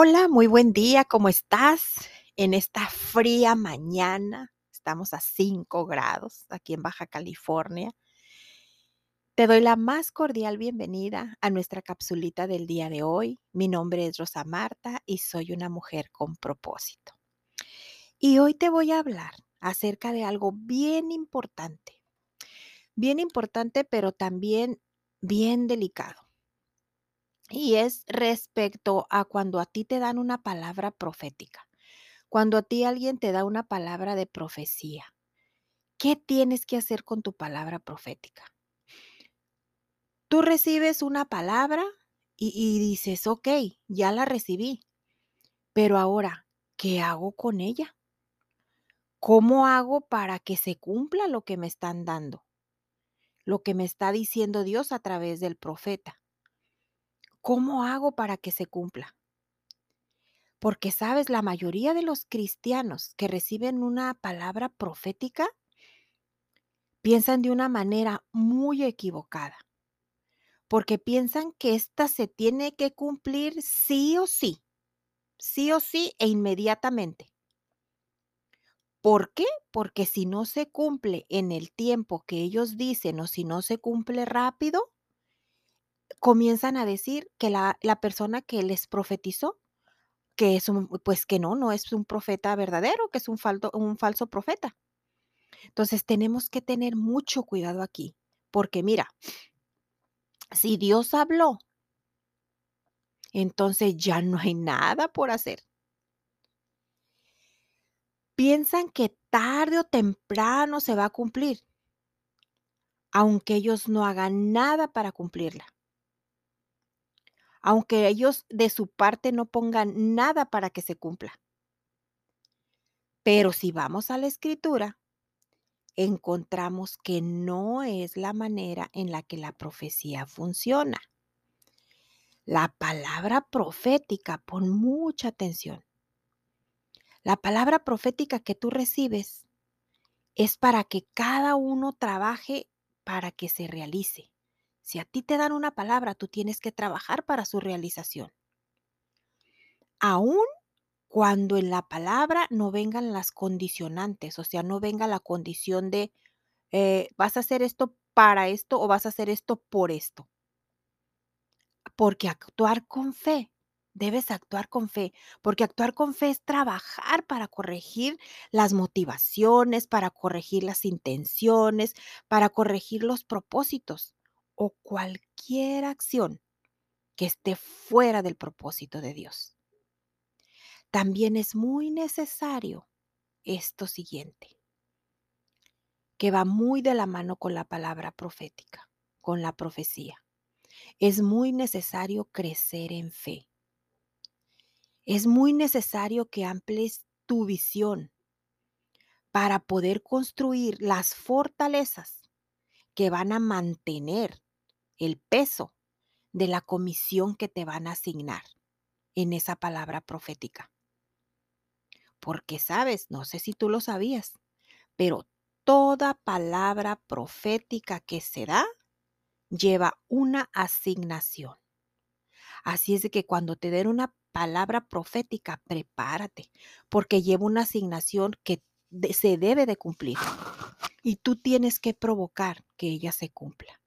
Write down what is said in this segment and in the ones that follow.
Hola, muy buen día, ¿cómo estás? En esta fría mañana, estamos a 5 grados aquí en Baja California. Te doy la más cordial bienvenida a nuestra capsulita del día de hoy. Mi nombre es Rosa Marta y soy una mujer con propósito. Y hoy te voy a hablar acerca de algo bien importante. Bien importante, pero también bien delicado. Y es respecto a cuando a ti te dan una palabra profética. Cuando a ti alguien te da una palabra de profecía. ¿Qué tienes que hacer con tu palabra profética? Tú recibes una palabra y, y dices, ok, ya la recibí, pero ahora, ¿qué hago con ella? ¿Cómo hago para que se cumpla lo que me están dando? Lo que me está diciendo Dios a través del profeta. ¿Cómo hago para que se cumpla? Porque, sabes, la mayoría de los cristianos que reciben una palabra profética piensan de una manera muy equivocada, porque piensan que ésta se tiene que cumplir sí o sí, sí o sí e inmediatamente. ¿Por qué? Porque si no se cumple en el tiempo que ellos dicen o si no se cumple rápido, comienzan a decir que la, la persona que les profetizó, que es un, pues que no, no es un profeta verdadero, que es un, un falso profeta. Entonces tenemos que tener mucho cuidado aquí, porque mira, si Dios habló, entonces ya no hay nada por hacer. Piensan que tarde o temprano se va a cumplir, aunque ellos no hagan nada para cumplirla aunque ellos de su parte no pongan nada para que se cumpla. Pero si vamos a la escritura, encontramos que no es la manera en la que la profecía funciona. La palabra profética, pon mucha atención. La palabra profética que tú recibes es para que cada uno trabaje para que se realice. Si a ti te dan una palabra, tú tienes que trabajar para su realización. Aún cuando en la palabra no vengan las condicionantes, o sea, no venga la condición de eh, vas a hacer esto para esto o vas a hacer esto por esto. Porque actuar con fe, debes actuar con fe, porque actuar con fe es trabajar para corregir las motivaciones, para corregir las intenciones, para corregir los propósitos o cualquier acción que esté fuera del propósito de Dios. También es muy necesario esto siguiente, que va muy de la mano con la palabra profética, con la profecía. Es muy necesario crecer en fe. Es muy necesario que amplies tu visión para poder construir las fortalezas que van a mantener el peso de la comisión que te van a asignar en esa palabra profética. Porque sabes, no sé si tú lo sabías, pero toda palabra profética que se da lleva una asignación. Así es de que cuando te den una palabra profética, prepárate, porque lleva una asignación que se debe de cumplir. Y tú tienes que provocar que ella se cumpla.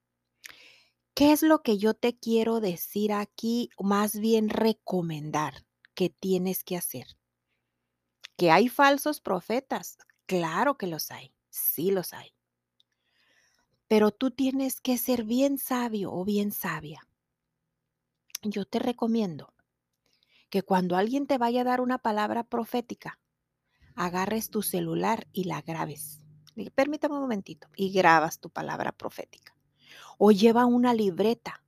¿Qué es lo que yo te quiero decir aquí? Más bien recomendar que tienes que hacer. ¿Que hay falsos profetas? Claro que los hay, sí los hay. Pero tú tienes que ser bien sabio o bien sabia. Yo te recomiendo que cuando alguien te vaya a dar una palabra profética, agarres tu celular y la grabes. Permítame un momentito y grabas tu palabra profética o lleva una libreta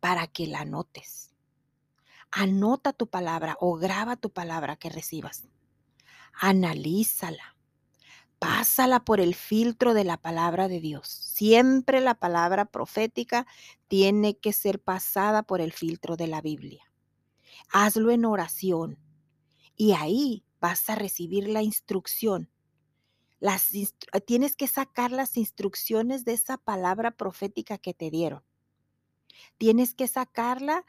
para que la anotes. Anota tu palabra o graba tu palabra que recibas. Analízala. Pásala por el filtro de la palabra de Dios. Siempre la palabra profética tiene que ser pasada por el filtro de la Biblia. Hazlo en oración y ahí vas a recibir la instrucción Ah, tienes que sacar las instrucciones de esa palabra profética que te dieron. Tienes que sacarla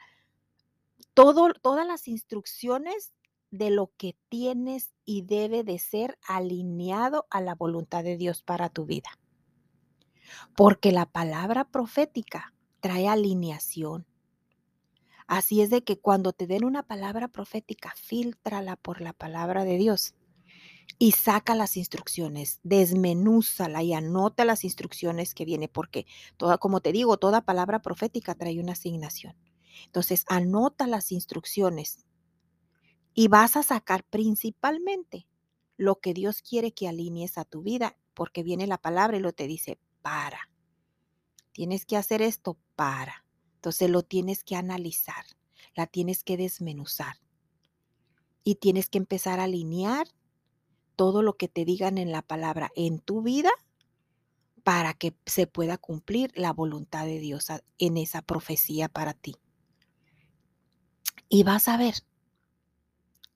todo, todas las instrucciones de lo que tienes y debe de ser alineado a la voluntad de Dios para tu vida. Porque la palabra profética trae alineación. Así es de que cuando te den una palabra profética, filtrala por la palabra de Dios y saca las instrucciones, desmenúzala y anota las instrucciones que viene, porque toda, como te digo, toda palabra profética trae una asignación. Entonces, anota las instrucciones y vas a sacar principalmente lo que Dios quiere que alinees a tu vida, porque viene la palabra y lo te dice, para. Tienes que hacer esto para. Entonces lo tienes que analizar, la tienes que desmenuzar y tienes que empezar a alinear todo lo que te digan en la palabra en tu vida para que se pueda cumplir la voluntad de Dios en esa profecía para ti. Y vas a ver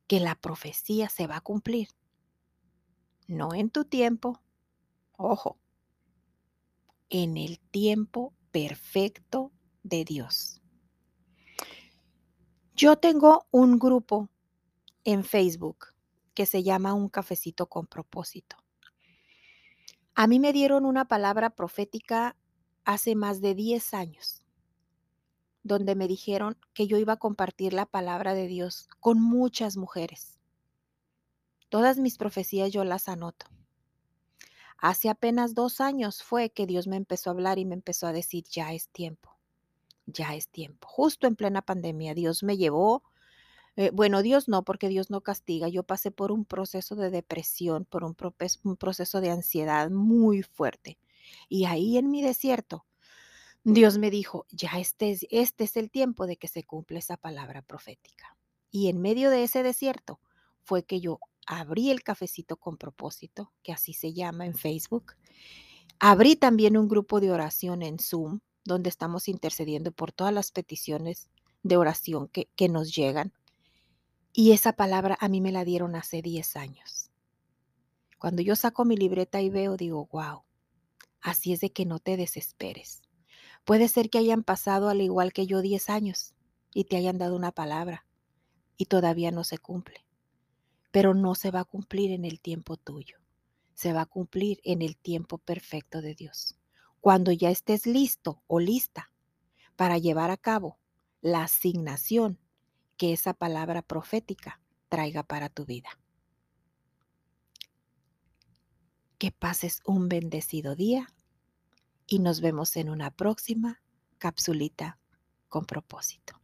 que la profecía se va a cumplir. No en tu tiempo, ojo, en el tiempo perfecto de Dios. Yo tengo un grupo en Facebook que se llama Un cafecito con propósito. A mí me dieron una palabra profética hace más de 10 años, donde me dijeron que yo iba a compartir la palabra de Dios con muchas mujeres. Todas mis profecías yo las anoto. Hace apenas dos años fue que Dios me empezó a hablar y me empezó a decir, ya es tiempo, ya es tiempo. Justo en plena pandemia, Dios me llevó eh, bueno, Dios no, porque Dios no castiga. Yo pasé por un proceso de depresión, por un, proceso de ansiedad muy fuerte. Y ahí en mi desierto, Dios me dijo, ya este es, este es el tiempo de que se cumple esa palabra profética. Y en medio de ese desierto fue que yo abrí el cafecito con propósito, que así se llama en Facebook. Abrí también un grupo de oración en Zoom, donde estamos intercediendo por todas las peticiones de oración que nos llegan. Y esa palabra a mí me la dieron hace 10 años. Cuando yo saco mi libreta y veo, digo, wow, así es de que no te desesperes. Puede ser que hayan pasado al igual que yo 10 años y te hayan dado una palabra y todavía no se cumple. Pero no se va a cumplir en el tiempo tuyo. Se va a cumplir en el tiempo perfecto de Dios. Cuando ya estés listo o lista para llevar a cabo la asignación que esa palabra profética traiga para tu vida. Que pases un bendecido día y nos vemos en una próxima capsulita con propósito.